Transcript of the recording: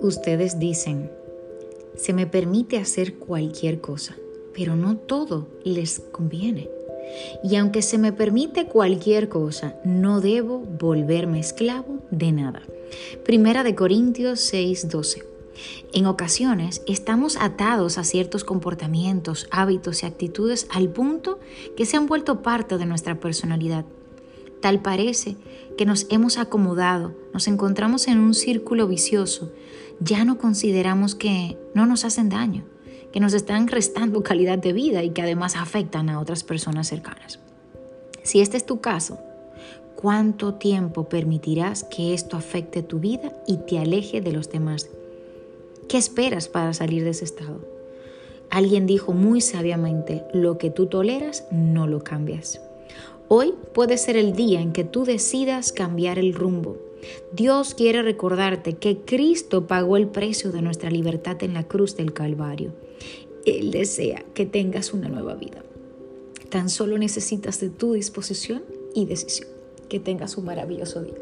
Ustedes dicen, se me permite hacer cualquier cosa, pero no todo les conviene. Y aunque se me permite cualquier cosa, no debo volverme esclavo de nada. Primera de Corintios 6:12. En ocasiones estamos atados a ciertos comportamientos, hábitos y actitudes al punto que se han vuelto parte de nuestra personalidad. Tal parece que nos hemos acomodado, nos encontramos en un círculo vicioso, ya no consideramos que no nos hacen daño, que nos están restando calidad de vida y que además afectan a otras personas cercanas. Si este es tu caso, ¿cuánto tiempo permitirás que esto afecte tu vida y te aleje de los demás? ¿Qué esperas para salir de ese estado? Alguien dijo muy sabiamente, lo que tú toleras no lo cambias. Hoy puede ser el día en que tú decidas cambiar el rumbo. Dios quiere recordarte que Cristo pagó el precio de nuestra libertad en la cruz del Calvario. Él desea que tengas una nueva vida. Tan solo necesitas de tu disposición y decisión. Que tengas un maravilloso día.